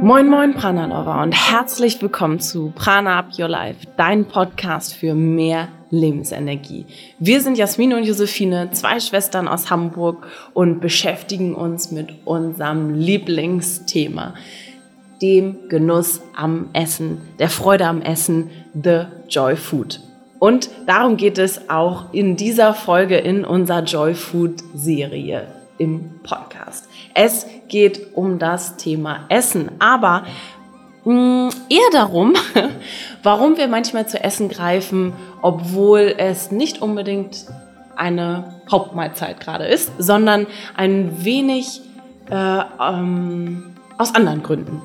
Moin Moin Prana Lover und herzlich willkommen zu Prana Up Your Life, dein Podcast für mehr Lebensenergie. Wir sind Jasmin und Josephine, zwei Schwestern aus Hamburg und beschäftigen uns mit unserem Lieblingsthema, dem Genuss am Essen, der Freude am Essen, The Joy Food. Und darum geht es auch in dieser Folge in unserer Joy Food Serie im Podcast. Es geht um das Thema Essen, aber mm, eher darum, warum wir manchmal zu Essen greifen, obwohl es nicht unbedingt eine Hauptmahlzeit gerade ist, sondern ein wenig äh, ähm, aus anderen Gründen.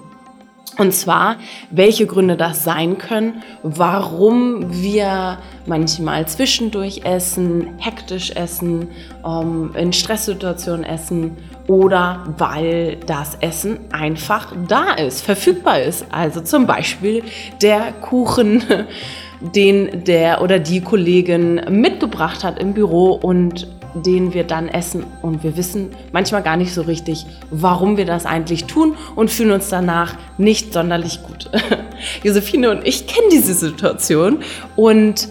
Und zwar, welche Gründe das sein können, warum wir manchmal zwischendurch essen, hektisch essen, ähm, in Stresssituationen essen oder weil das Essen einfach da ist, verfügbar ist. Also zum Beispiel der Kuchen, den der oder die Kollegin mitgebracht hat im Büro und den wir dann essen und wir wissen manchmal gar nicht so richtig, warum wir das eigentlich tun und fühlen uns danach nicht sonderlich gut. Josephine und ich kennen diese Situation und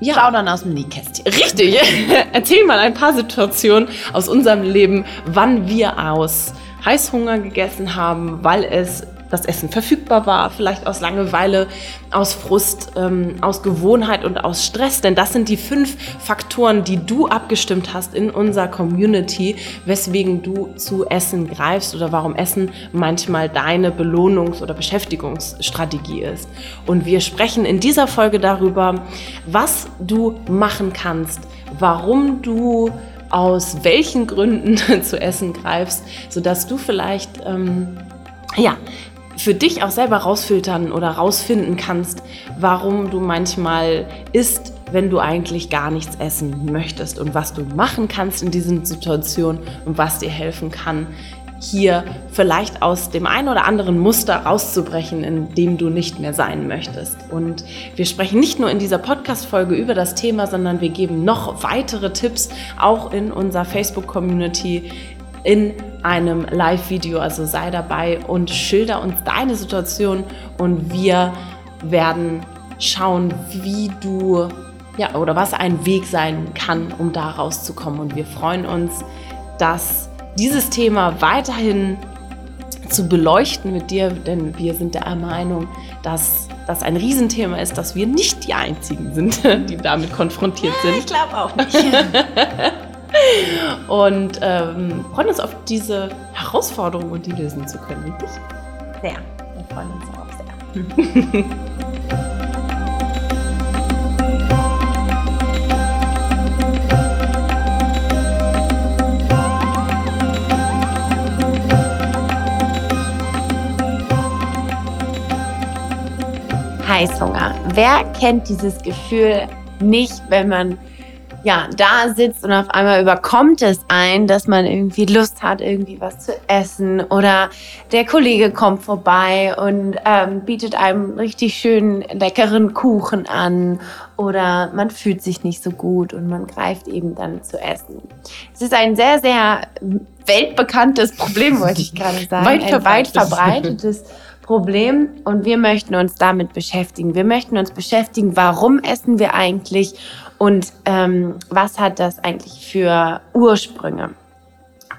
ja. Plaudern aus dem Nähkästchen. Richtig. Erzähl mal ein paar Situationen aus unserem Leben, wann wir aus Heißhunger gegessen haben, weil es das Essen verfügbar war, vielleicht aus Langeweile, aus Frust, ähm, aus Gewohnheit und aus Stress. Denn das sind die fünf Faktoren, die du abgestimmt hast in unserer Community, weswegen du zu Essen greifst oder warum Essen manchmal deine Belohnungs- oder Beschäftigungsstrategie ist. Und wir sprechen in dieser Folge darüber, was du machen kannst, warum du aus welchen Gründen zu essen greifst, sodass du vielleicht ähm, ja, für dich auch selber rausfiltern oder rausfinden kannst, warum du manchmal isst, wenn du eigentlich gar nichts essen möchtest und was du machen kannst in diesen Situationen und was dir helfen kann, hier vielleicht aus dem einen oder anderen Muster rauszubrechen, in dem du nicht mehr sein möchtest. Und wir sprechen nicht nur in dieser Podcast-Folge über das Thema, sondern wir geben noch weitere Tipps auch in unserer Facebook-Community, in einem Live-Video. Also sei dabei und schilder uns deine Situation und wir werden schauen, wie du, ja, oder was ein Weg sein kann, um da rauszukommen. Und wir freuen uns, dass dieses Thema weiterhin zu beleuchten mit dir, denn wir sind der Meinung, dass das ein Riesenthema ist, dass wir nicht die Einzigen sind, die damit konfrontiert sind. Ich glaube auch nicht. und ähm, freuen uns auf diese Herausforderung und die lösen zu können, richtig? Sehr. Wir freuen uns auch sehr. Heißhunger. Wer kennt dieses Gefühl nicht, wenn man ja, da sitzt und auf einmal überkommt es ein, dass man irgendwie Lust hat, irgendwie was zu essen oder der Kollege kommt vorbei und ähm, bietet einem richtig schönen leckeren Kuchen an oder man fühlt sich nicht so gut und man greift eben dann zu essen. Es ist ein sehr, sehr weltbekanntes Problem, wollte ich gerade sagen. weit ein weit verbreitetes Problem und wir möchten uns damit beschäftigen. Wir möchten uns beschäftigen, warum essen wir eigentlich und ähm, was hat das eigentlich für Ursprünge.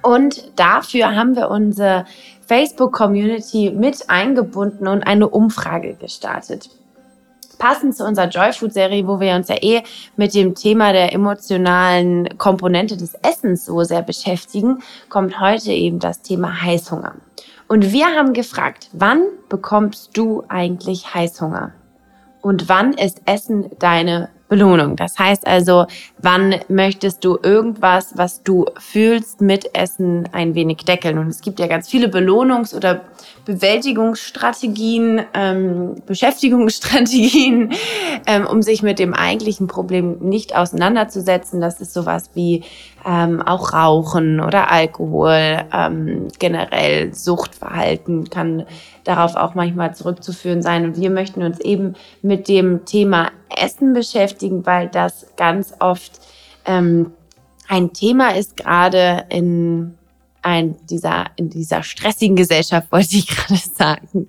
Und dafür haben wir unsere Facebook-Community mit eingebunden und eine Umfrage gestartet. Passend zu unserer Joyfood-Serie, wo wir uns ja eh mit dem Thema der emotionalen Komponente des Essens so sehr beschäftigen, kommt heute eben das Thema Heißhunger. Und wir haben gefragt, wann bekommst du eigentlich Heißhunger? Und wann ist Essen deine Belohnung. Das heißt also, wann möchtest du irgendwas, was du fühlst, mit Essen ein wenig deckeln? Und es gibt ja ganz viele Belohnungs- oder Bewältigungsstrategien, ähm, Beschäftigungsstrategien, ähm, um sich mit dem eigentlichen Problem nicht auseinanderzusetzen. Das ist sowas wie ähm, auch Rauchen oder Alkohol, ähm, generell Suchtverhalten kann darauf auch manchmal zurückzuführen sein. Und wir möchten uns eben mit dem Thema Essen beschäftigen, weil das ganz oft ähm, ein Thema ist gerade in ein, dieser, in dieser stressigen Gesellschaft, wollte ich gerade sagen.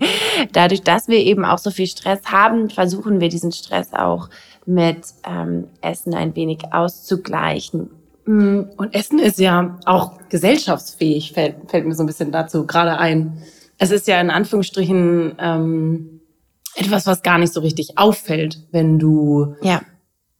Dadurch, dass wir eben auch so viel Stress haben, versuchen wir diesen Stress auch mit ähm, Essen ein wenig auszugleichen. Mm, und Essen ist ja auch gesellschaftsfähig, fällt, fällt mir so ein bisschen dazu gerade ein. Es ist ja in Anführungsstrichen ähm, etwas, was gar nicht so richtig auffällt, wenn du ja.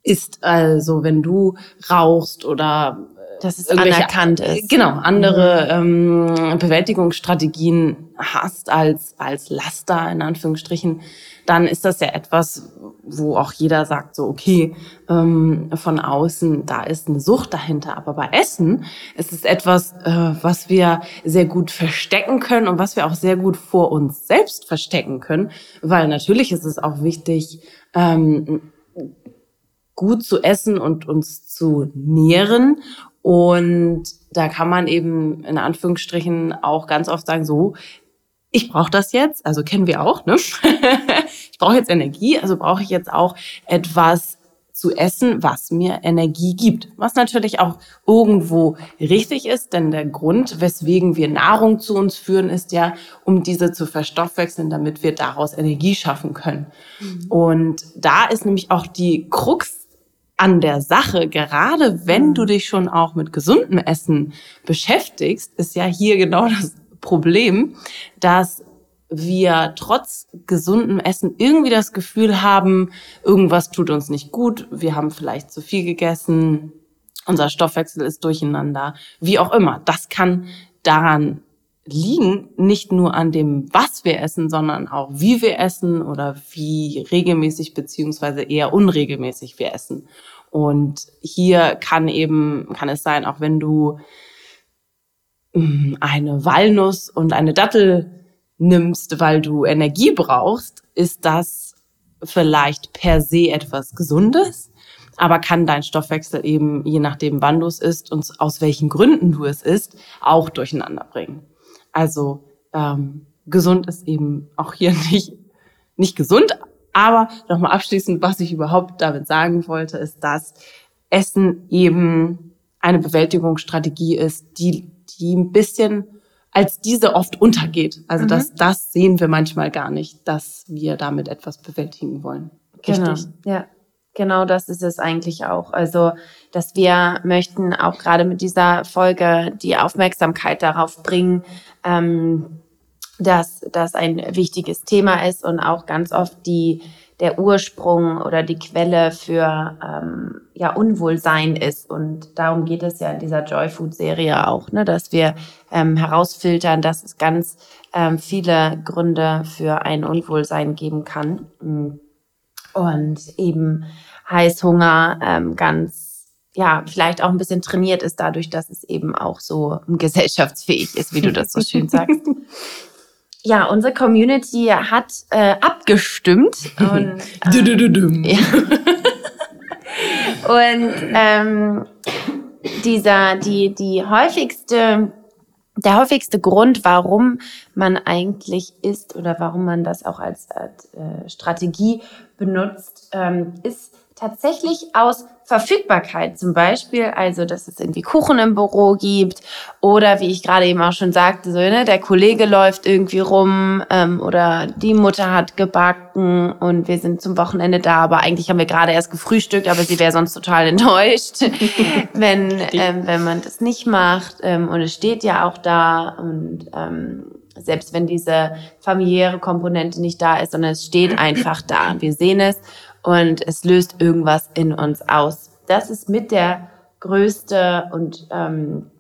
isst. Also wenn du rauchst oder dass es anerkannt ist. Genau, andere mhm. ähm, Bewältigungsstrategien hast als, als Laster, in Anführungsstrichen, dann ist das ja etwas, wo auch jeder sagt, so, okay, ähm, von außen, da ist eine Sucht dahinter. Aber bei Essen ist es etwas, äh, was wir sehr gut verstecken können und was wir auch sehr gut vor uns selbst verstecken können. Weil natürlich ist es auch wichtig, ähm, gut zu essen und uns zu nähren. Und da kann man eben in Anführungsstrichen auch ganz oft sagen, so, ich brauche das jetzt, also kennen wir auch, ne? ich brauche jetzt Energie, also brauche ich jetzt auch etwas zu essen, was mir Energie gibt. Was natürlich auch irgendwo richtig ist, denn der Grund, weswegen wir Nahrung zu uns führen, ist ja, um diese zu verstoffwechseln, damit wir daraus Energie schaffen können. Mhm. Und da ist nämlich auch die Krux an der Sache, gerade wenn du dich schon auch mit gesundem Essen beschäftigst, ist ja hier genau das Problem, dass wir trotz gesundem Essen irgendwie das Gefühl haben, irgendwas tut uns nicht gut, wir haben vielleicht zu viel gegessen, unser Stoffwechsel ist durcheinander, wie auch immer. Das kann daran liegen, nicht nur an dem, was wir essen, sondern auch wie wir essen oder wie regelmäßig beziehungsweise eher unregelmäßig wir essen. Und hier kann eben, kann es sein, auch wenn du eine Walnuss und eine Dattel nimmst, weil du Energie brauchst, ist das vielleicht per se etwas Gesundes, aber kann dein Stoffwechsel eben, je nachdem wann du es isst und aus welchen Gründen du es isst, auch durcheinander bringen. Also ähm, gesund ist eben auch hier nicht, nicht gesund, aber nochmal abschließend, was ich überhaupt damit sagen wollte, ist, dass Essen eben eine Bewältigungsstrategie ist, die die ein bisschen als diese oft untergeht. Also mhm. das, das sehen wir manchmal gar nicht, dass wir damit etwas bewältigen wollen. Genau. Richtig? Genau, ja. Genau das ist es eigentlich auch. Also, dass wir möchten auch gerade mit dieser Folge die Aufmerksamkeit darauf bringen, ähm, dass das ein wichtiges Thema ist und auch ganz oft die der Ursprung oder die Quelle für ähm, ja Unwohlsein ist und darum geht es ja in dieser Joy Food Serie auch, ne, dass wir ähm, herausfiltern, dass es ganz ähm, viele Gründe für ein Unwohlsein geben kann und eben Heißhunger ähm, ganz ja, vielleicht auch ein bisschen trainiert ist dadurch, dass es eben auch so gesellschaftsfähig ist, wie du das so schön sagst. ja, unsere Community hat äh, abgestimmt. Und, ähm, ja. und ähm, dieser, die, die häufigste, der häufigste Grund, warum man eigentlich isst oder warum man das auch als, als äh, Strategie benutzt, ähm, ist tatsächlich aus Verfügbarkeit. Zum Beispiel, also dass es irgendwie Kuchen im Büro gibt oder wie ich gerade eben auch schon sagte, so, ne, der Kollege läuft irgendwie rum ähm, oder die Mutter hat gebacken und wir sind zum Wochenende da, aber eigentlich haben wir gerade erst gefrühstückt, aber sie wäre sonst total enttäuscht, wenn, ähm, wenn man das nicht macht. Ähm, und es steht ja auch da und ähm, selbst wenn diese familiäre Komponente nicht da ist, sondern es steht einfach da. Wir sehen es und es löst irgendwas in uns aus. Das ist mit der größte und ähm,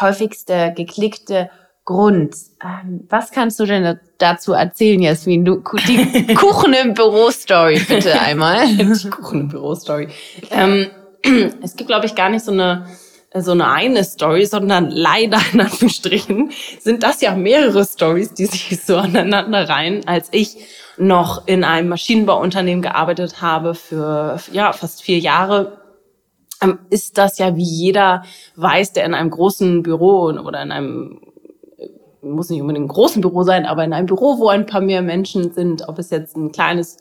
häufigste geklickte Grund. Ähm, was kannst du denn dazu erzählen, Jasmin? Du, die Kuchen im Büro-Story, bitte einmal. die Kuchen im Büro-Story. Ähm, es gibt, glaube ich, gar nicht so eine so eine eine Story, sondern leider in Anführungsstrichen sind das ja mehrere Stories, die sich so aneinander reihen, als ich noch in einem Maschinenbauunternehmen gearbeitet habe für ja fast vier Jahre, ähm, ist das ja wie jeder weiß, der in einem großen Büro oder in einem äh, muss nicht unbedingt ein großes Büro sein, aber in einem Büro, wo ein paar mehr Menschen sind, ob es jetzt ein kleines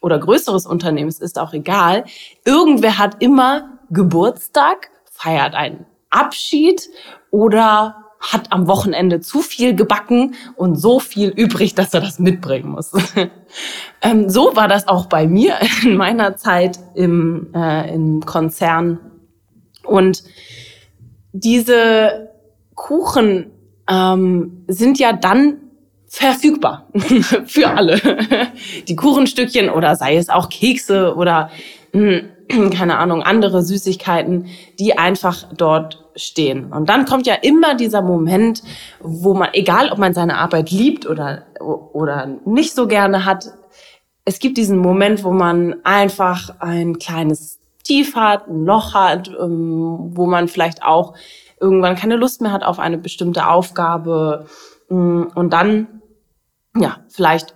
oder größeres Unternehmen ist, ist auch egal. Irgendwer hat immer Geburtstag feiert einen Abschied oder hat am Wochenende zu viel gebacken und so viel übrig, dass er das mitbringen muss. ähm, so war das auch bei mir in meiner Zeit im, äh, im Konzern. Und diese Kuchen ähm, sind ja dann verfügbar für alle. Die Kuchenstückchen oder sei es auch Kekse oder hm, keine Ahnung, andere Süßigkeiten, die einfach dort stehen. Und dann kommt ja immer dieser Moment, wo man, egal ob man seine Arbeit liebt oder, oder nicht so gerne hat, es gibt diesen Moment, wo man einfach ein kleines Tief hat, ein Loch hat, ähm, wo man vielleicht auch irgendwann keine Lust mehr hat auf eine bestimmte Aufgabe mm, und dann, ja, vielleicht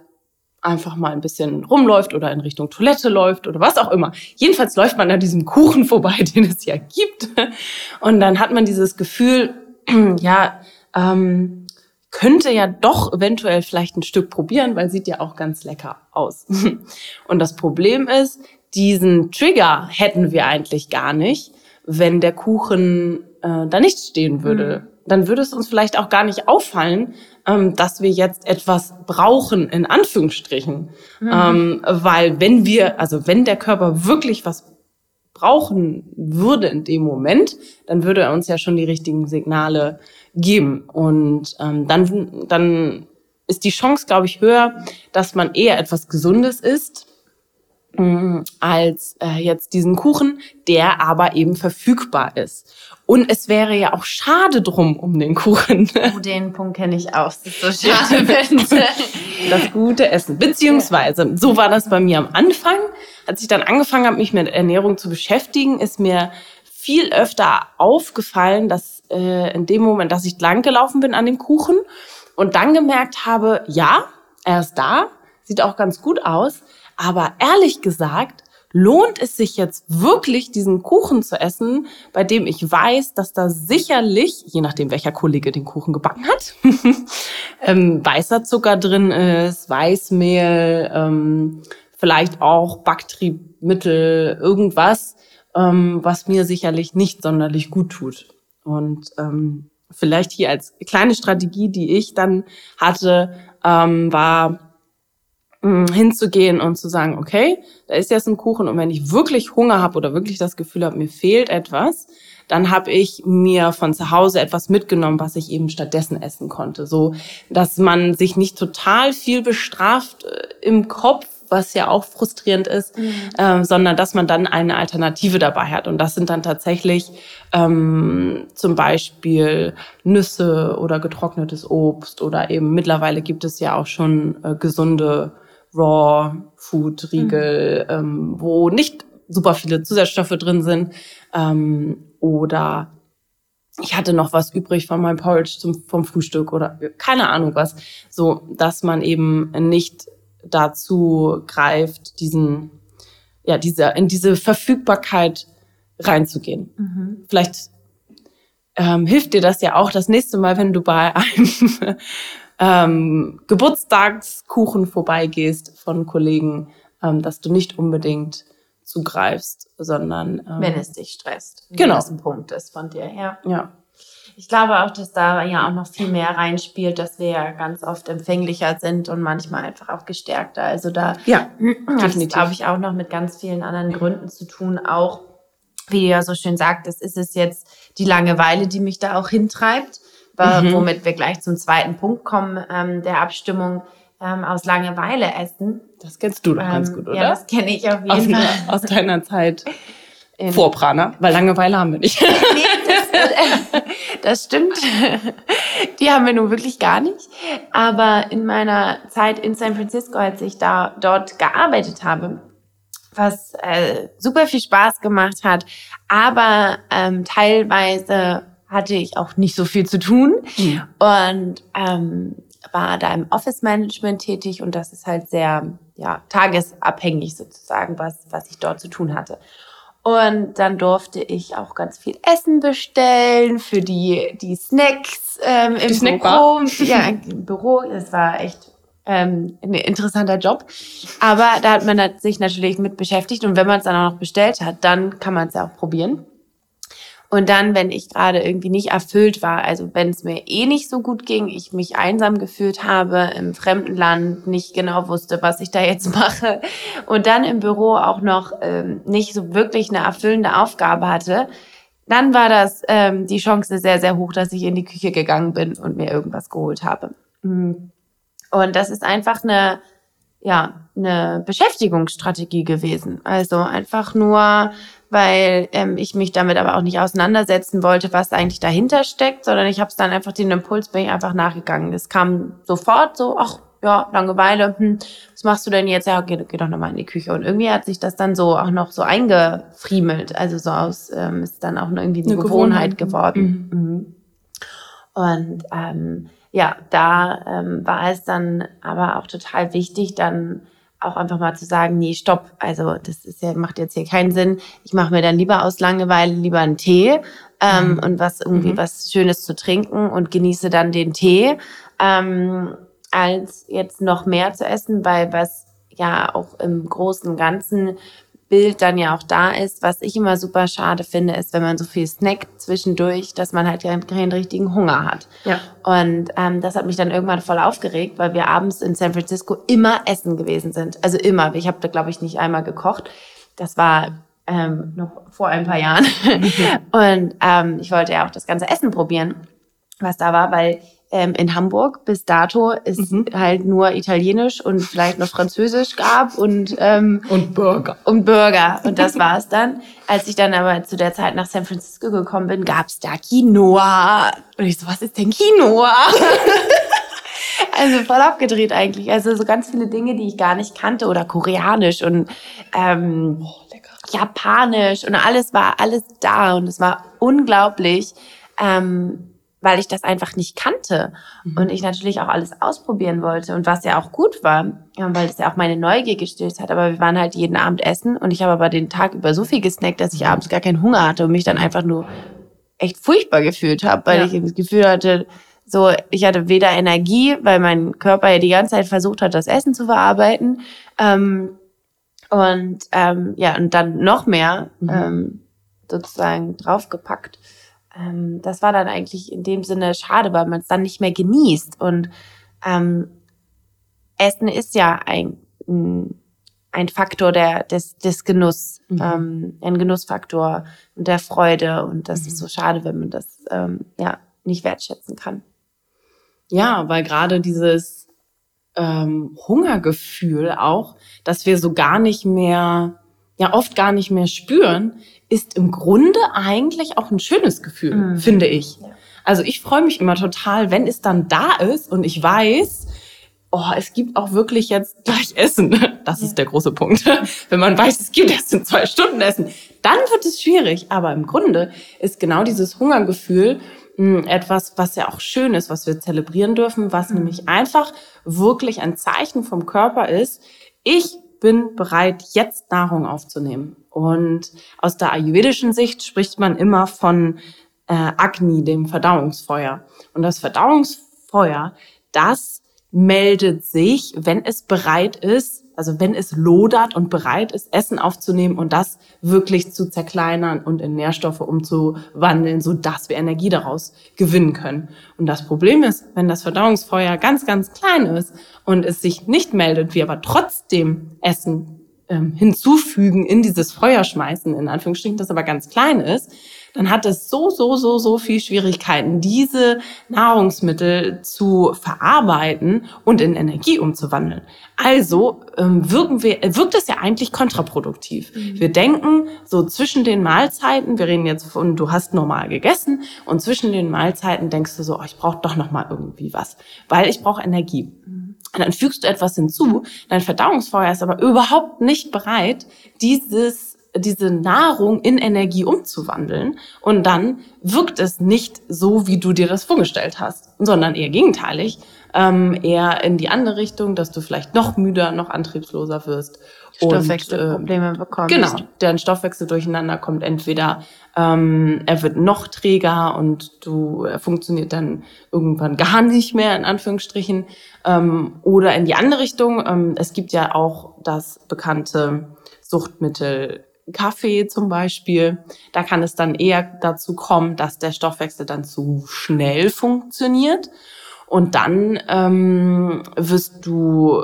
einfach mal ein bisschen rumläuft oder in Richtung Toilette läuft oder was auch immer. Jedenfalls läuft man an diesem Kuchen vorbei, den es ja gibt. Und dann hat man dieses Gefühl, ja, ähm, könnte ja doch eventuell vielleicht ein Stück probieren, weil sieht ja auch ganz lecker aus. Und das Problem ist, diesen Trigger hätten wir eigentlich gar nicht, wenn der Kuchen äh, da nicht stehen würde. Mhm. Dann würde es uns vielleicht auch gar nicht auffallen, ähm, dass wir jetzt etwas brauchen, in Anführungsstrichen. Mhm. Ähm, weil wenn wir, also wenn der Körper wirklich was brauchen würde in dem Moment, dann würde er uns ja schon die richtigen Signale geben. Und ähm, dann, dann ist die Chance, glaube ich, höher, dass man eher etwas Gesundes isst Mm, als äh, jetzt diesen Kuchen, der aber eben verfügbar ist. Und es wäre ja auch schade drum um den Kuchen. Oh, den Punkt kenne ich auch. Das ist so schade finde. das gute Essen. Beziehungsweise, so war das bei mir am Anfang. Als ich dann angefangen habe, mich mit Ernährung zu beschäftigen, ist mir viel öfter aufgefallen, dass äh, in dem Moment, dass ich lang gelaufen bin an dem Kuchen und dann gemerkt habe, ja, er ist da, sieht auch ganz gut aus, aber ehrlich gesagt, lohnt es sich jetzt wirklich, diesen Kuchen zu essen, bei dem ich weiß, dass da sicherlich, je nachdem welcher Kollege den Kuchen gebacken hat, ähm, weißer Zucker drin ist, Weißmehl, ähm, vielleicht auch Backtriebmittel, irgendwas, ähm, was mir sicherlich nicht sonderlich gut tut. Und ähm, vielleicht hier als kleine Strategie, die ich dann hatte, ähm, war hinzugehen und zu sagen, okay, da ist jetzt ein Kuchen und wenn ich wirklich Hunger habe oder wirklich das Gefühl habe, mir fehlt etwas, dann habe ich mir von zu Hause etwas mitgenommen, was ich eben stattdessen essen konnte. So, dass man sich nicht total viel bestraft äh, im Kopf, was ja auch frustrierend ist, mhm. äh, sondern dass man dann eine Alternative dabei hat. Und das sind dann tatsächlich ähm, zum Beispiel Nüsse oder getrocknetes Obst oder eben mittlerweile gibt es ja auch schon äh, gesunde Raw Food Riegel, mhm. ähm, wo nicht super viele Zusatzstoffe drin sind. Ähm, oder ich hatte noch was übrig von meinem Porridge zum, vom Frühstück oder keine Ahnung was. So, dass man eben nicht dazu greift, diesen, ja, diese, in diese Verfügbarkeit reinzugehen. Mhm. Vielleicht ähm, hilft dir das ja auch das nächste Mal, wenn du bei einem ähm, Geburtstagskuchen vorbeigehst von Kollegen, ähm, dass du nicht unbedingt zugreifst, sondern ähm, wenn es dich stresst. Genau. Das ein Punkt ist von dir, ja. Ja. Ich glaube auch, dass da ja auch noch viel mehr reinspielt, dass wir ja ganz oft empfänglicher sind und manchmal einfach auch gestärkter. Also da ja, hat es, glaube ich, auch noch mit ganz vielen anderen Gründen zu tun. Auch, wie du ja so schön sagtest, ist es jetzt die Langeweile, die mich da auch hintreibt mhm. womit wir gleich zum zweiten Punkt kommen, ähm, der Abstimmung ähm, aus Langeweile essen. Das kennst du doch ähm, ganz gut, oder? Ja, das kenne ich auf jeden aus, Fall. Aus deiner Zeit in vor Prana, weil Langeweile haben wir nicht. nee, das, das stimmt. Die haben wir nun wirklich gar nicht. Aber in meiner Zeit in San Francisco, als ich da dort gearbeitet habe, was äh, super viel Spaß gemacht hat, aber ähm, teilweise hatte ich auch nicht so viel zu tun mhm. und ähm, war da im Office Management tätig und das ist halt sehr ja, tagesabhängig sozusagen, was, was ich dort zu tun hatte. Und dann durfte ich auch ganz viel Essen bestellen für die, die Snacks ähm, im die Büro. Ja, im Büro. Das war echt ähm, ein interessanter Job. Aber da hat man sich natürlich mit beschäftigt und wenn man es dann auch noch bestellt hat, dann kann man es ja auch probieren. Und dann, wenn ich gerade irgendwie nicht erfüllt war, also wenn es mir eh nicht so gut ging, ich mich einsam gefühlt habe, im fremden Land, nicht genau wusste, was ich da jetzt mache und dann im Büro auch noch ähm, nicht so wirklich eine erfüllende Aufgabe hatte, dann war das ähm, die Chance sehr, sehr hoch, dass ich in die Küche gegangen bin und mir irgendwas geholt habe. Mhm. Und das ist einfach eine, ja, eine Beschäftigungsstrategie gewesen. Also einfach nur, weil ähm, ich mich damit aber auch nicht auseinandersetzen wollte, was eigentlich dahinter steckt, sondern ich habe es dann einfach den Impuls bin ich einfach nachgegangen. Das kam sofort so, ach ja, Langeweile, hm, was machst du denn jetzt? Ja, geh, geh doch nochmal in die Küche. Und irgendwie hat sich das dann so auch noch so eingefriemelt. Also so aus, ähm, ist dann auch irgendwie eine, eine Gewohnheit, Gewohnheit, geworden. Mhm. Mhm. Und ähm, ja, da ähm, war es dann aber auch total wichtig, dann auch einfach mal zu sagen, nee, stopp, also das ist ja, macht jetzt hier keinen Sinn. Ich mache mir dann lieber aus Langeweile lieber einen Tee ähm, mhm. und was irgendwie mhm. was Schönes zu trinken und genieße dann den Tee. Ähm, als jetzt noch mehr zu essen, weil was ja auch im großen Ganzen Bild dann ja auch da ist. Was ich immer super schade finde, ist, wenn man so viel snackt zwischendurch, dass man halt keinen, keinen richtigen Hunger hat. Ja. Und ähm, das hat mich dann irgendwann voll aufgeregt, weil wir abends in San Francisco immer essen gewesen sind. Also immer. Ich habe da, glaube ich, nicht einmal gekocht. Das war ähm, noch vor ein paar Jahren. und ähm, ich wollte ja auch das ganze Essen probieren, was da war, weil ähm, in Hamburg bis dato es mhm. halt nur Italienisch und vielleicht noch Französisch gab und ähm, und Burger und Burger und das war's dann. Als ich dann aber zu der Zeit nach San Francisco gekommen bin, gab's da Quinoa und ich so, was ist denn Quinoa? also voll abgedreht eigentlich. Also so ganz viele Dinge, die ich gar nicht kannte oder Koreanisch und ähm, oh, Japanisch und alles war alles da und es war unglaublich. Ähm, weil ich das einfach nicht kannte mhm. und ich natürlich auch alles ausprobieren wollte und was ja auch gut war, weil das ja auch meine Neugier gestillt hat. Aber wir waren halt jeden Abend essen und ich habe aber den Tag über so viel gesnackt, dass ich abends gar keinen Hunger hatte und mich dann einfach nur echt furchtbar gefühlt habe, weil ja. ich das Gefühl hatte, so ich hatte weder Energie, weil mein Körper ja die ganze Zeit versucht hat, das Essen zu verarbeiten ähm, und ähm, ja und dann noch mehr mhm. ähm, sozusagen draufgepackt ähm, das war dann eigentlich in dem Sinne schade, weil man es dann nicht mehr genießt. Und ähm, Essen ist ja ein, ein Faktor der, des, des Genuss, mhm. ähm, ein Genussfaktor und der Freude. Und das mhm. ist so schade, wenn man das ähm, ja nicht wertschätzen kann. Ja, weil gerade dieses ähm, Hungergefühl auch, dass wir so gar nicht mehr, ja oft gar nicht mehr spüren, ist im Grunde eigentlich auch ein schönes Gefühl, mhm. finde ich. Ja. Also ich freue mich immer total, wenn es dann da ist und ich weiß, oh, es gibt auch wirklich jetzt gleich Essen. Das ja. ist der große Punkt. Wenn man weiß, es gibt erst in zwei Stunden Essen, dann wird es schwierig. Aber im Grunde ist genau dieses Hungergefühl hm, etwas, was ja auch schön ist, was wir zelebrieren dürfen, was mhm. nämlich einfach wirklich ein Zeichen vom Körper ist. Ich bin bereit, jetzt Nahrung aufzunehmen. Und aus der ayurvedischen Sicht spricht man immer von äh, Agni, dem Verdauungsfeuer. Und das Verdauungsfeuer, das meldet sich, wenn es bereit ist, also wenn es lodert und bereit ist, Essen aufzunehmen und das wirklich zu zerkleinern und in Nährstoffe umzuwandeln, so dass wir Energie daraus gewinnen können. Und das Problem ist, wenn das Verdauungsfeuer ganz, ganz klein ist und es sich nicht meldet, wir aber trotzdem Essen ähm, hinzufügen, in dieses Feuer schmeißen, in Anführungsstrichen, das aber ganz klein ist, dann hat es so, so, so, so viel Schwierigkeiten, diese Nahrungsmittel zu verarbeiten und in Energie umzuwandeln. Also ähm, wirken wir, wirkt es ja eigentlich kontraproduktiv. Mhm. Wir denken so zwischen den Mahlzeiten, wir reden jetzt von, du hast normal gegessen und zwischen den Mahlzeiten denkst du so, oh, ich brauche doch noch mal irgendwie was, weil ich brauche Energie. Mhm. Und dann fügst du etwas hinzu, dein Verdauungsfeuer ist aber überhaupt nicht bereit, dieses diese Nahrung in Energie umzuwandeln. Und dann wirkt es nicht so, wie du dir das vorgestellt hast, sondern eher gegenteilig, ähm, eher in die andere Richtung, dass du vielleicht noch müder, noch antriebsloser wirst. Stoffwechselprobleme und, äh, bekommst. Genau, dein Stoffwechsel durcheinander kommt entweder, ähm, er wird noch träger und du er funktioniert dann irgendwann gar nicht mehr, in Anführungsstrichen, ähm, oder in die andere Richtung. Ähm, es gibt ja auch das bekannte Suchtmittel Kaffee zum Beispiel, da kann es dann eher dazu kommen, dass der Stoffwechsel dann zu schnell funktioniert. Und dann ähm, wirst du,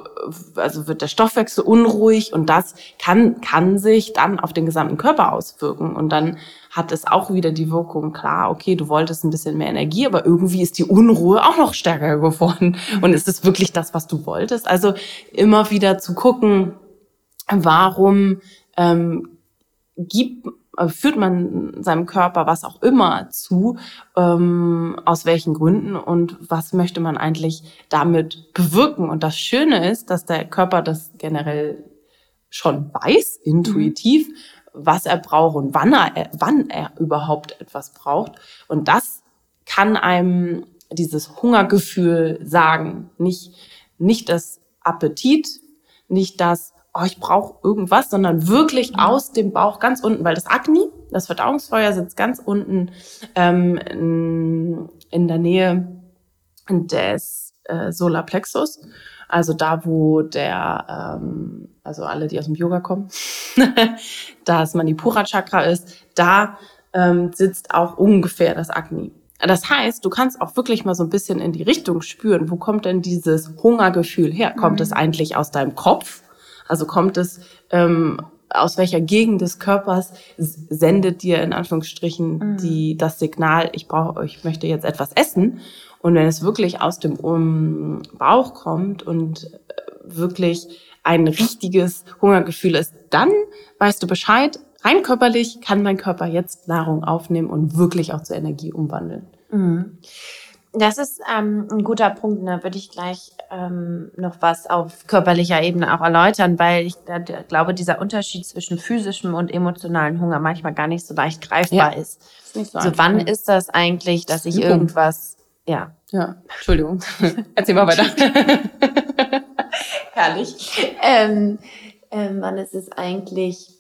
also wird der Stoffwechsel unruhig und das kann, kann sich dann auf den gesamten Körper auswirken. Und dann hat es auch wieder die Wirkung, klar, okay, du wolltest ein bisschen mehr Energie, aber irgendwie ist die Unruhe auch noch stärker geworden. Und ist es wirklich das, was du wolltest? Also immer wieder zu gucken, warum ähm, gibt, äh, führt man seinem Körper was auch immer zu, ähm, aus welchen Gründen und was möchte man eigentlich damit bewirken. Und das Schöne ist, dass der Körper das generell schon weiß, intuitiv, mhm. was er braucht und wann er, wann er überhaupt etwas braucht. Und das kann einem dieses Hungergefühl sagen. Nicht, nicht das Appetit, nicht das oh, ich brauche irgendwas, sondern wirklich mhm. aus dem Bauch ganz unten, weil das Agni, das Verdauungsfeuer, sitzt ganz unten ähm, in, in der Nähe des äh, Solarplexus. Also da, wo der, ähm, also alle, die aus dem Yoga kommen, das Manipura Chakra ist, da ähm, sitzt auch ungefähr das Agni. Das heißt, du kannst auch wirklich mal so ein bisschen in die Richtung spüren, wo kommt denn dieses Hungergefühl her? Kommt mhm. es eigentlich aus deinem Kopf? Also kommt es ähm, aus welcher Gegend des Körpers sendet dir in Anführungsstrichen mhm. die das Signal, ich brauche, ich möchte jetzt etwas essen. Und wenn es wirklich aus dem um, Bauch kommt und äh, wirklich ein richtiges Hungergefühl ist, dann weißt du Bescheid. Rein körperlich kann mein Körper jetzt Nahrung aufnehmen und wirklich auch zur Energie umwandeln. Mhm. Das ist ähm, ein guter Punkt. Da würde ich gleich ähm, noch was auf körperlicher Ebene auch erläutern, weil ich da, glaube, dieser Unterschied zwischen physischem und emotionalen Hunger manchmal gar nicht so leicht greifbar ja. ist. ist nicht so also wann ist das eigentlich, dass ich irgendwas, ja. Ja, Entschuldigung. Erzähl mal weiter. Herrlich. Ähm, ähm, wann ist es eigentlich,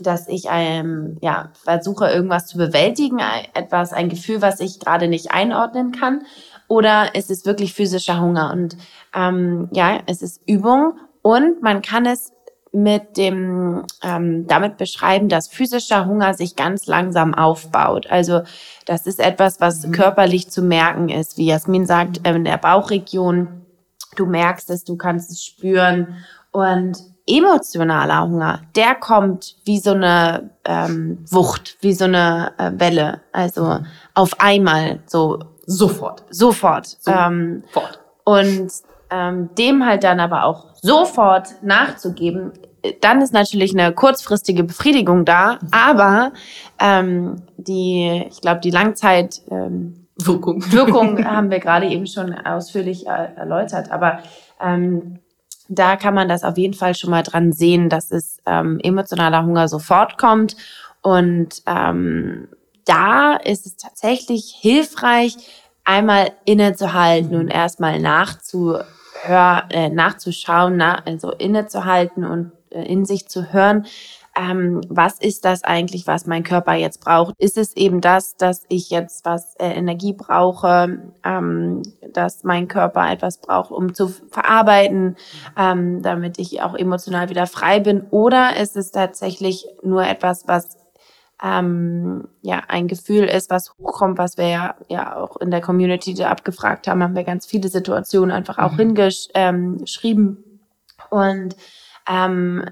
dass ich ähm, ja, versuche, irgendwas zu bewältigen, etwas, ein Gefühl, was ich gerade nicht einordnen kann? Oder ist es wirklich physischer Hunger? Und ähm, ja, es ist Übung und man kann es mit dem ähm, damit beschreiben, dass physischer Hunger sich ganz langsam aufbaut. Also das ist etwas, was mhm. körperlich zu merken ist, wie Jasmin sagt, äh, in der Bauchregion. Du merkst es, du kannst es spüren und emotionaler Hunger, der kommt wie so eine ähm, Wucht, wie so eine äh, Welle. Also auf einmal, so sofort. Sofort. Ähm, sofort. und ähm, dem halt dann aber auch sofort nachzugeben, dann ist natürlich eine kurzfristige Befriedigung da, aber ähm, die, ich glaube, die Langzeit ähm, Wirkung. Wirkung haben wir gerade eben schon ausführlich äh, erläutert, aber ähm, da kann man das auf jeden Fall schon mal dran sehen, dass es ähm, emotionaler Hunger sofort kommt. Und ähm, da ist es tatsächlich hilfreich, einmal innezuhalten und erstmal nachzuhören, äh, nachzuschauen, na, also innezuhalten und äh, in sich zu hören, ähm, was ist das eigentlich, was mein Körper jetzt braucht? Ist es eben das, dass ich jetzt was äh, Energie brauche, ähm, dass mein Körper etwas braucht, um zu verarbeiten, ähm, damit ich auch emotional wieder frei bin? Oder ist es tatsächlich nur etwas, was ähm, ja ein Gefühl ist, was hochkommt, was wir ja, ja auch in der Community abgefragt haben, haben wir ganz viele Situationen einfach auch mhm. hingeschrieben. Und ähm,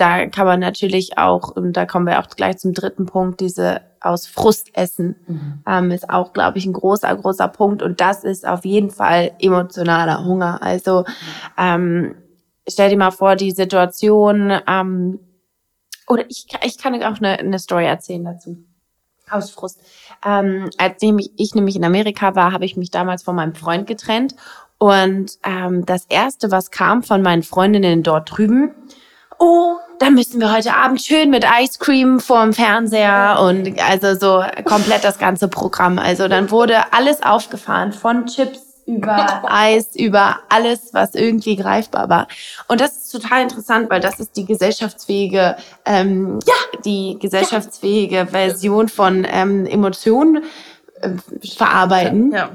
da kann man natürlich auch, und da kommen wir auch gleich zum dritten Punkt, diese aus Frust essen, mhm. ähm, ist auch, glaube ich, ein großer, großer Punkt. Und das ist auf jeden Fall emotionaler Hunger. Also ähm, stell dir mal vor, die Situation, ähm, oder ich, ich kann auch eine, eine Story erzählen dazu. Aus Frust. Ähm, als ich, ich nämlich in Amerika war, habe ich mich damals von meinem Freund getrennt. Und ähm, das Erste, was kam von meinen Freundinnen dort drüben, oh, da müssen wir heute Abend schön mit Ice Cream vorm Fernseher und also so komplett das ganze Programm. Also dann wurde alles aufgefahren von Chips über Eis, über alles, was irgendwie greifbar war. Und das ist total interessant, weil das ist die gesellschaftsfähige, ähm, ja, die gesellschaftsfähige Version von ähm, Emotionen äh, verarbeiten. Ja.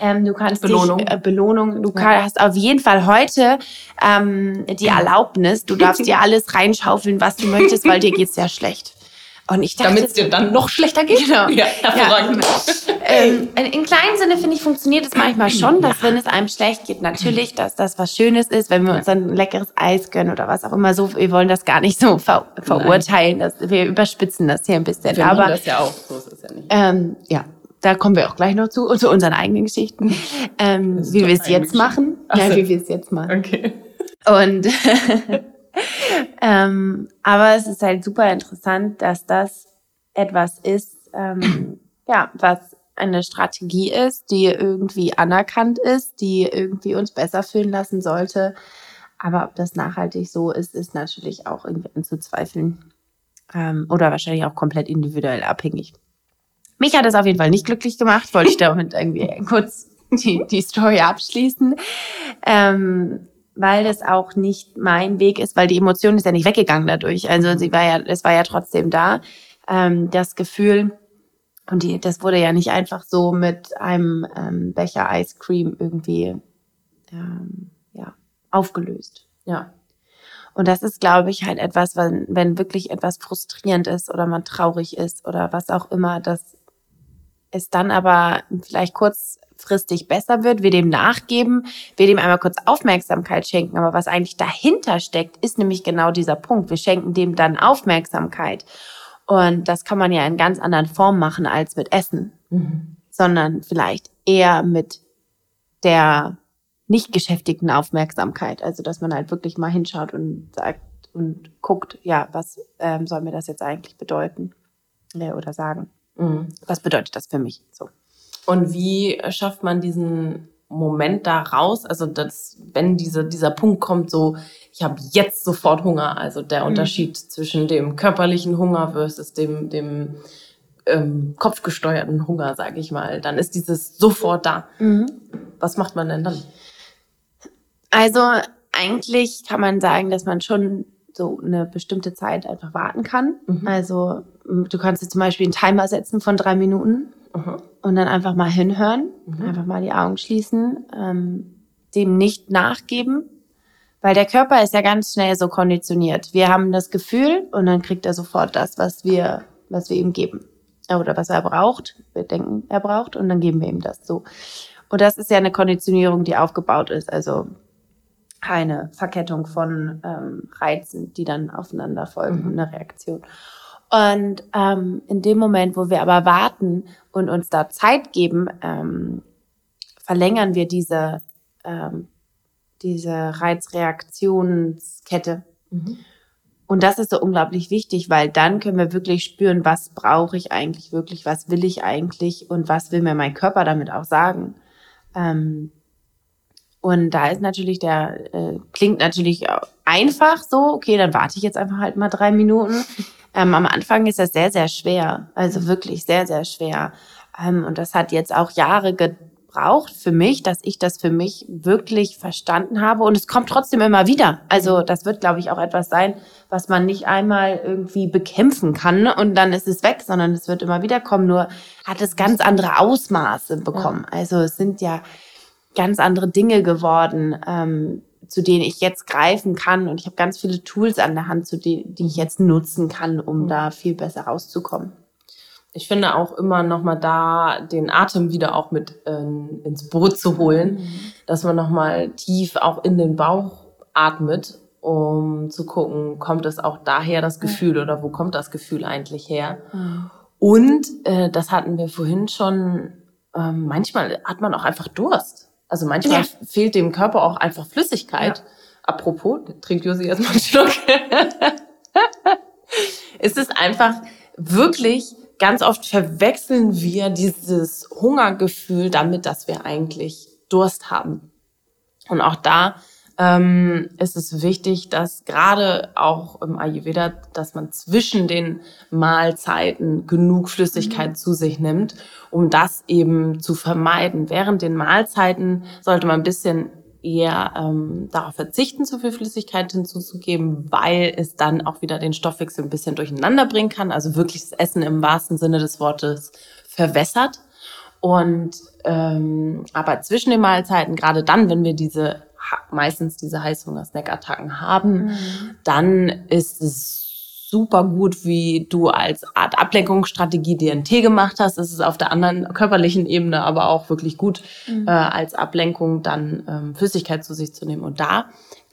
Ähm, du kannst Belohnung. Dich, äh, Belohnung. Du kann, hast auf jeden Fall heute ähm, die Erlaubnis. Du darfst dir alles reinschaufeln, was du möchtest, weil dir geht's ja schlecht. Und ich dachte, Damit es dir dann noch schlechter geht? Genau. Ja, hervorragend. ähm, in kleinem Sinne finde ich, funktioniert es manchmal schon, dass wenn es einem schlecht geht, natürlich, dass das was Schönes ist, wenn wir uns dann ein leckeres Eis gönnen oder was auch immer so. Wir wollen das gar nicht so ver verurteilen. Dass wir überspitzen das hier ein bisschen. Wir Aber das ja auch. So ist es ja nicht. ähm, ja, da kommen wir auch gleich noch zu, zu unseren eigenen Geschichten. Ähm, wie wir es jetzt machen. Ach Ja, so. wie wir es jetzt machen. Okay. Und ähm, aber es ist halt super interessant, dass das etwas ist, ähm, ja, was eine Strategie ist, die irgendwie anerkannt ist, die irgendwie uns besser fühlen lassen sollte. Aber ob das nachhaltig so ist, ist natürlich auch irgendwie anzuzweifeln. Ähm, oder wahrscheinlich auch komplett individuell abhängig. Mich hat es auf jeden Fall nicht glücklich gemacht, wollte ich damit irgendwie kurz die, die Story abschließen. Ähm, weil das auch nicht mein Weg ist, weil die Emotion ist ja nicht weggegangen dadurch. Also sie war ja, es war ja trotzdem da. Ähm, das Gefühl, und die, das wurde ja nicht einfach so mit einem ähm, Becher Ice Cream irgendwie ähm, ja, aufgelöst. Ja. Und das ist, glaube ich, halt etwas, wenn, wenn wirklich etwas frustrierend ist oder man traurig ist oder was auch immer, dass es dann aber vielleicht kurzfristig besser wird, wir dem nachgeben, wir dem einmal kurz Aufmerksamkeit schenken. Aber was eigentlich dahinter steckt, ist nämlich genau dieser Punkt. Wir schenken dem dann Aufmerksamkeit. Und das kann man ja in ganz anderen Formen machen als mit Essen, sondern vielleicht eher mit der nicht geschäftigten Aufmerksamkeit. Also, dass man halt wirklich mal hinschaut und sagt und guckt, ja, was ähm, soll mir das jetzt eigentlich bedeuten äh, oder sagen? Mhm. Was bedeutet das für mich? So. Und wie schafft man diesen Moment da raus? Also, dass, wenn diese, dieser Punkt kommt, so, ich habe jetzt sofort Hunger, also der Mhm. Unterschied zwischen dem körperlichen Hunger versus dem, dem ähm, kopfgesteuerten Hunger, sage ich mal, dann ist dieses sofort da. Was macht man denn dann? Also eigentlich kann man sagen, dass man schon so eine bestimmte Zeit einfach warten kann. Also m, du kannst dir zum Beispiel einen Timer setzen von drei Minuten Mhm. und dann einfach mal hinhören, einfach mal die Augen schließen, ähm, dem nicht nachgeben, weil der Körper ist ja ganz schnell so konditioniert. Wir haben das Gefühl und dann kriegt er sofort das, was wir, was wir ihm geben oder was er braucht. Wir denken, er braucht und dann geben wir ihm das so. Und das ist ja eine Konditionierung, die aufgebaut ist. Also eine Verkettung von ähm, Reizen, die dann aufeinander folgen, eine Reaktion. Und ähm, in dem Moment, wo wir aber warten und uns da Zeit geben, ähm, verlängern wir diese, ähm, diese Reizreaktionskette. Und das ist so unglaublich wichtig, weil dann können wir wirklich spüren, was brauche ich eigentlich wirklich, was will ich eigentlich und was will mir mein Körper damit auch sagen. Ähm, und da ist natürlich der, äh, klingt natürlich einfach so, okay, dann warte ich jetzt einfach halt mal drei Minuten. Ähm, am Anfang ist das sehr, sehr schwer. Also wirklich sehr, sehr schwer. Ähm, und das hat jetzt auch Jahre gebraucht für mich, dass ich das für mich wirklich verstanden habe. Und es kommt trotzdem immer wieder. Also das wird, glaube ich, auch etwas sein, was man nicht einmal irgendwie bekämpfen kann und dann ist es weg, sondern es wird immer wieder kommen. Nur hat es ganz andere Ausmaße bekommen. Also es sind ja ganz andere Dinge geworden, ähm, zu denen ich jetzt greifen kann. Und ich habe ganz viele Tools an der Hand, zu denen, die ich jetzt nutzen kann, um da viel besser rauszukommen. Ich finde auch immer noch mal da den Atem wieder auch mit ähm, ins Boot zu holen, dass man noch mal tief auch in den Bauch atmet, um zu gucken, kommt es auch daher das Gefühl oder wo kommt das Gefühl eigentlich her? Und äh, das hatten wir vorhin schon. Ähm, manchmal hat man auch einfach Durst. Also manchmal Ja. fehlt dem Körper auch einfach Flüssigkeit. Ja. Apropos, trinkt Josi erstmal einen Schluck. es ist einfach wirklich, ganz oft verwechseln wir dieses Hungergefühl damit, dass wir eigentlich Durst haben. Und auch da ähm, ist es wichtig, dass gerade auch im Ayurveda, dass man zwischen den Mahlzeiten genug Flüssigkeit zu sich nimmt, um das eben zu vermeiden. Während den Mahlzeiten sollte man ein bisschen eher ähm, darauf verzichten, zu viel Flüssigkeit hinzuzugeben, weil es dann auch wieder den Stoffwechsel ein bisschen durcheinander bringen kann. Also wirklich das Essen im wahrsten Sinne des Wortes verwässert. Und ähm, aber zwischen den Mahlzeiten, gerade dann, wenn wir diese meistens diese Heißhunger-Snack-Attacken haben, mhm. dann ist es super gut, wie du als Art Ablenkungsstrategie dir einen Tee gemacht hast. Es ist auf der anderen körperlichen Ebene aber auch wirklich gut, mhm. äh, als Ablenkung dann ähm, Flüssigkeit zu sich zu nehmen. Und da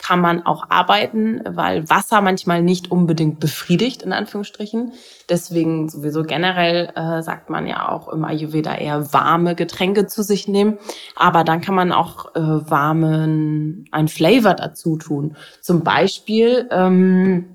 kann man auch arbeiten, weil Wasser manchmal nicht unbedingt befriedigt, in Anführungsstrichen. Deswegen sowieso generell äh, sagt man ja auch im Ayurveda eher warme Getränke zu sich nehmen. Aber dann kann man auch äh, warmen, ein Flavor dazu tun. Zum Beispiel, ähm,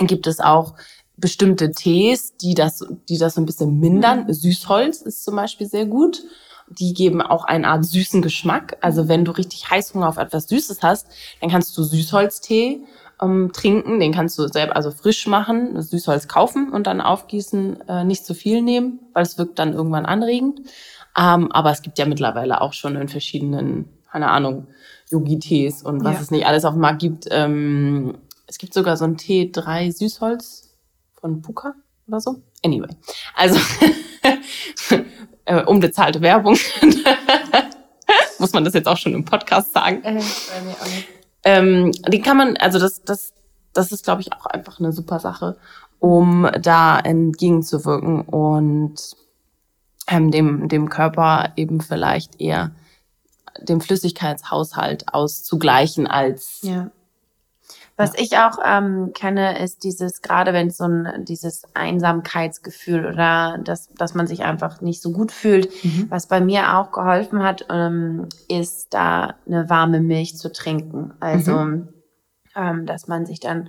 gibt es auch bestimmte Tees, die das, die das so ein bisschen mindern. Süßholz ist zum Beispiel sehr gut. Die geben auch eine Art süßen Geschmack. Also wenn du richtig Heißhunger auf etwas Süßes hast, dann kannst du Süßholztee ähm, trinken. Den kannst du selber also frisch machen, Süßholz kaufen und dann aufgießen, äh, nicht zu viel nehmen, weil es wirkt dann irgendwann anregend. Ähm, aber es gibt ja mittlerweile auch schon in verschiedenen, keine Ahnung, Yogi-Tees und was ja. es nicht alles auf dem Markt gibt, ähm, es gibt sogar so einen T3 Süßholz von Puka oder so. Anyway, also äh, unbezahlte Werbung. Muss man das jetzt auch schon im Podcast sagen? Äh, ähm, die kann man, also das, das, das ist, glaube ich, auch einfach eine super Sache, um da entgegenzuwirken und ähm, dem, dem Körper eben vielleicht eher dem Flüssigkeitshaushalt auszugleichen als ja. Was ich auch ähm, kenne, ist dieses, gerade wenn es so ein, dieses Einsamkeitsgefühl oder dass, dass man sich einfach nicht so gut fühlt. Mhm. Was bei mir auch geholfen hat, ähm, ist da eine warme Milch zu trinken. Also, mhm. ähm, dass man sich dann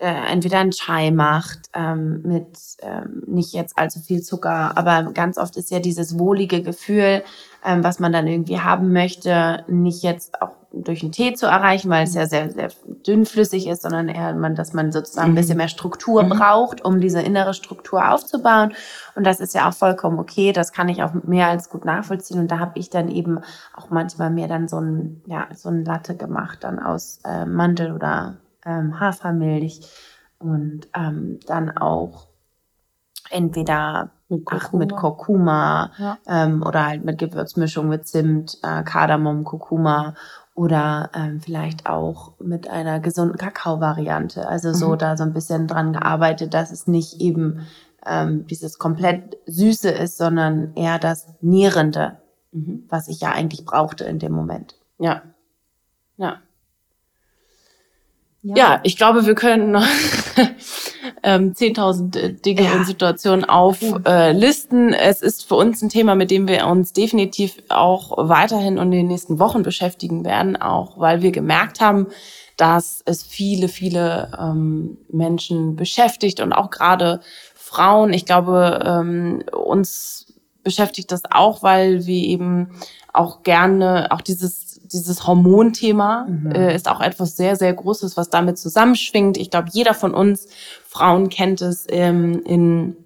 äh, entweder einen Chai macht ähm, mit ähm, nicht jetzt allzu viel Zucker, aber ganz oft ist ja dieses wohlige Gefühl, ähm, was man dann irgendwie haben möchte, nicht jetzt auch durch einen Tee zu erreichen, weil es ja sehr, sehr dünnflüssig ist, sondern eher, man, dass man sozusagen ein bisschen mhm. mehr Struktur mhm. braucht, um diese innere Struktur aufzubauen. Und das ist ja auch vollkommen okay. Das kann ich auch mehr als gut nachvollziehen. Und da habe ich dann eben auch manchmal mir dann so ein, ja, so ein Latte gemacht, dann aus äh, Mandel oder ähm, Hafermilch und ähm, dann auch entweder mit Kurkuma, Ach, mit Kurkuma ja. ähm, oder halt mit Gewürzmischung mit Zimt, äh, Kardamom, Kurkuma oder ähm, vielleicht auch mit einer gesunden Kakao-Variante. Also so mhm. da so ein bisschen dran gearbeitet, dass es nicht eben ähm, dieses komplett Süße ist, sondern eher das Nährende, mhm. was ich ja eigentlich brauchte in dem Moment. Ja. Ja. Ja, ja ich glaube, wir können noch ähm, 10.000 äh, Dinge ja. und Situationen auflisten. Äh, es ist für uns ein Thema, mit dem wir uns definitiv auch weiterhin und in den nächsten Wochen beschäftigen werden, auch weil wir gemerkt haben, dass es viele, viele ähm, Menschen beschäftigt und auch gerade Frauen. Ich glaube, ähm, uns beschäftigt das auch, weil wir eben auch gerne auch dieses dieses Hormonthema mhm. äh, ist auch etwas sehr, sehr Großes, was damit zusammenschwingt. Ich glaube, jeder von uns Frauen kennt es ähm, in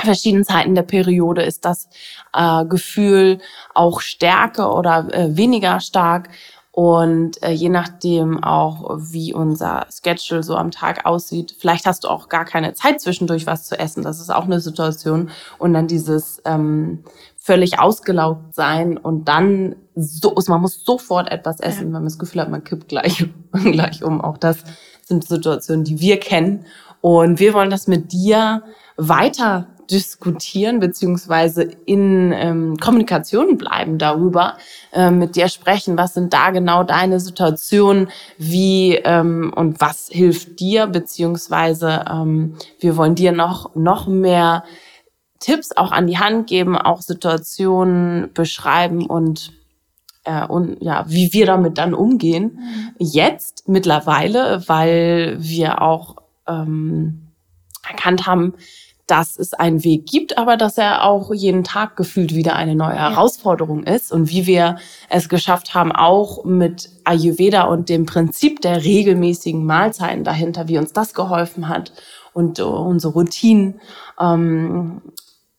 verschiedenen Zeiten der Periode ist das äh, Gefühl auch stärker oder äh, weniger stark. Und äh, je nachdem auch, wie unser Schedule so am Tag aussieht, vielleicht hast du auch gar keine Zeit zwischendurch was zu essen. Das ist auch eine Situation. Und dann dieses ähm, völlig ausgelaugt sein und dann so, man muss sofort etwas essen, ja. wenn man das Gefühl hat, man kippt gleich, gleich um. Auch das sind Situationen, die wir kennen. Und wir wollen das mit dir weiter diskutieren beziehungsweise in ähm, Kommunikation bleiben darüber, äh, mit dir sprechen, was sind da genau deine Situationen, wie ähm, und was hilft dir beziehungsweise ähm, wir wollen dir noch noch mehr Tipps auch an die Hand geben, auch Situationen beschreiben und äh, und ja, wie wir damit dann umgehen. Mhm. Jetzt mittlerweile, weil wir auch ähm, erkannt haben, dass es einen Weg gibt, aber dass er auch jeden Tag gefühlt wieder eine neue. Herausforderung ist und wie wir es geschafft haben, auch mit Ayurveda und dem Prinzip der regelmäßigen Mahlzeiten dahinter, wie uns das geholfen hat und uh, unsere Routinen ähm,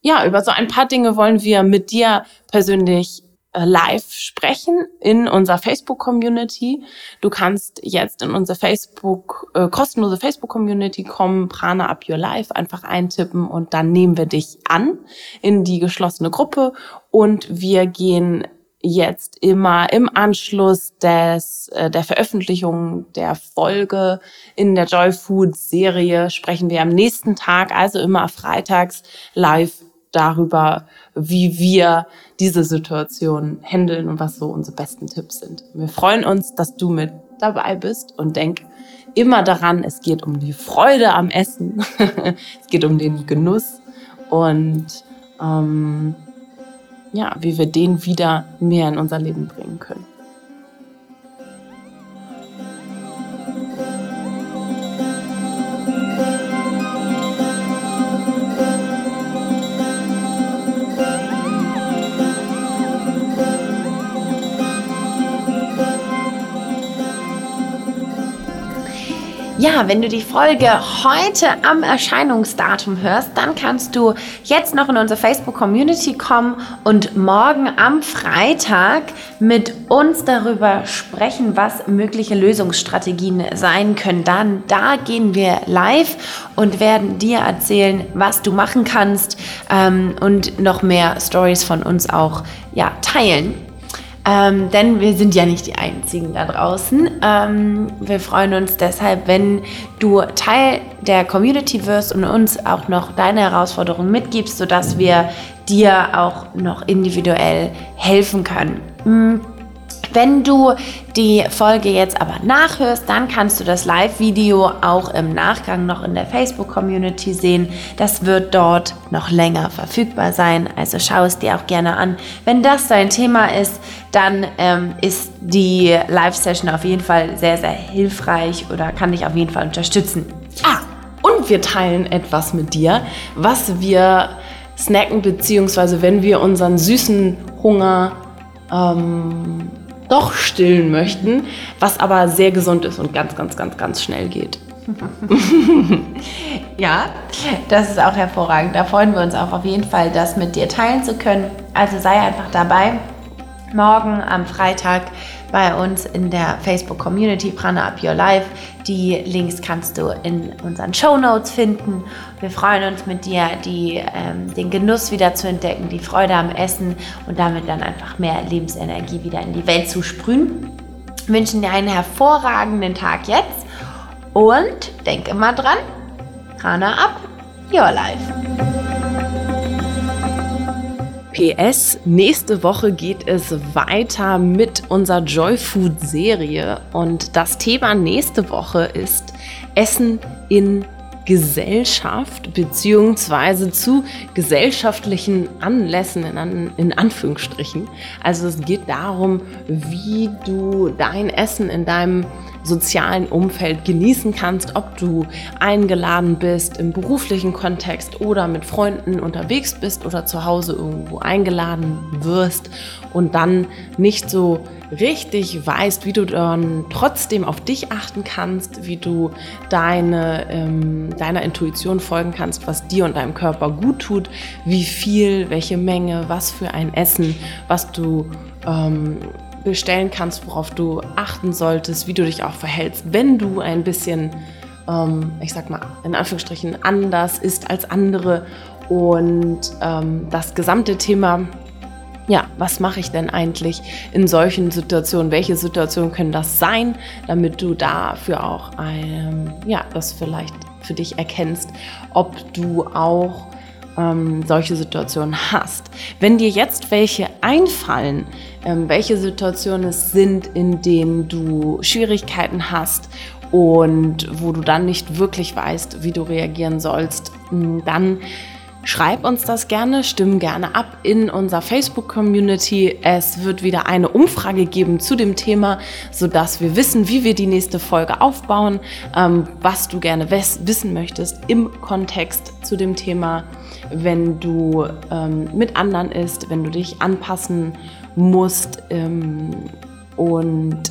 ja, über so ein paar Dinge wollen wir mit dir persönlich äh, live sprechen in unserer Facebook-Community. Du kannst jetzt in unsere Facebook, äh, kostenlose Facebook-Community kommen, Prana Up Your Life, einfach eintippen und dann nehmen wir dich an in die geschlossene Gruppe und wir gehen jetzt immer im Anschluss des, äh, der Veröffentlichung der Folge in der Joy Food Serie sprechen wir am nächsten Tag, also immer freitags live darüber, wie wir diese Situation handeln und was so unsere besten Tipps sind. Wir freuen uns, dass du mit dabei bist und denk immer daran, es geht um die Freude am Essen, es geht um den Genuss und ähm, ja, wie wir den wieder mehr in unser Leben bringen können. Wenn du die Folge heute am Erscheinungsdatum hörst, dann kannst du jetzt noch in unsere Facebook-Community kommen und morgen am Freitag mit uns darüber sprechen, was mögliche Lösungsstrategien sein können. Dann da gehen wir live und werden dir erzählen, was du machen kannst ähm, und noch mehr Stories von uns auch ja, teilen. Ähm, denn wir sind ja nicht die Einzigen da draußen. Ähm, wir freuen uns deshalb, wenn du Teil der Community wirst und uns auch noch deine Herausforderungen mitgibst, sodass wir dir auch noch individuell helfen können. Mhm. Wenn du die Folge jetzt aber nachhörst, dann kannst du das Live-Video auch im Nachgang noch in der Facebook-Community sehen. Das wird dort noch länger verfügbar sein, also schau es dir auch gerne an. Wenn das dein Thema ist, dann ähm, ist die Live-Session auf jeden Fall sehr, sehr hilfreich oder kann dich auf jeden Fall unterstützen. Ah, und wir teilen etwas mit dir, was wir snacken, beziehungsweise wenn wir unseren süßen Hunger ähm, doch stillen möchten, was aber sehr gesund ist und ganz, ganz, ganz, ganz schnell geht. ja, das ist auch hervorragend. Da freuen wir uns auch auf jeden Fall, das mit dir teilen zu können. Also sei einfach dabei. Morgen am Freitag bei uns in der Facebook Community Prana Up Your Life. Die Links kannst du in unseren Show Notes finden. Wir freuen uns mit dir, die, ähm, den Genuss wieder zu entdecken, die Freude am Essen und damit dann einfach mehr Lebensenergie wieder in die Welt zu sprühen. Wir wünschen dir einen hervorragenden Tag jetzt und denk immer dran, Prana Up Your Life. PS, nächste Woche geht es weiter mit unserer Joy Food Serie und das Thema nächste Woche ist Essen in Gesellschaft beziehungsweise zu gesellschaftlichen Anlässen in, in, Anführungsstrichen. Also es geht darum, wie du dein Essen in deinem sozialen Umfeld genießen kannst, ob du eingeladen bist im beruflichen Kontext oder mit Freunden unterwegs bist oder zu Hause irgendwo eingeladen wirst und dann nicht so richtig weißt, wie du dann trotzdem auf dich achten kannst, wie du deine, ähm, deiner Intuition folgen kannst, was dir und deinem Körper gut tut, wie viel, welche Menge, was für ein Essen, was du ähm, bestellen kannst, worauf du achten solltest, wie du dich auch verhältst, wenn du ein bisschen, ähm, ich sag mal, in Anführungsstrichen anders ist als andere. Und ähm, das gesamte Thema, ja, was mache ich denn eigentlich in solchen Situationen? Welche Situationen können das sein, damit du dafür auch, ähm, ja, das vielleicht für dich erkennst, ob du auch ähm, solche Situationen hast. Wenn dir jetzt welche einfallen, welche Situationen es sind, in denen du Schwierigkeiten hast und wo du dann nicht wirklich weißt, wie du reagieren sollst, dann Schreib uns das gerne, stimm gerne ab in unserer Facebook-Community. Es wird wieder eine Umfrage geben zu dem Thema, sodass wir wissen, wie wir die nächste Folge aufbauen, ähm, was du gerne wissen möchtest im Kontext zu dem Thema, wenn du ähm, mit anderen isst, wenn du dich anpassen musst ähm, und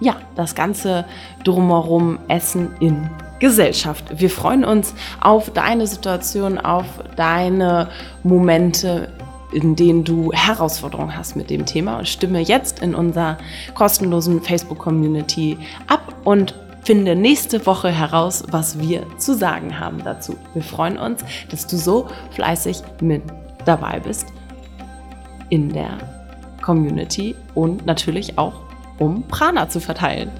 ja, das Ganze drumherum Essen in Gesellschaft. Wir freuen uns auf deine Situation, auf deine Momente in denen du Herausforderungen hast mit dem Thema stimme jetzt in unserer kostenlosen Facebook-Community ab und finde nächste Woche heraus, was wir zu sagen haben dazu. Wir freuen uns, dass du so fleißig mit dabei bist in der Community und natürlich auch, um Prana zu verteilen.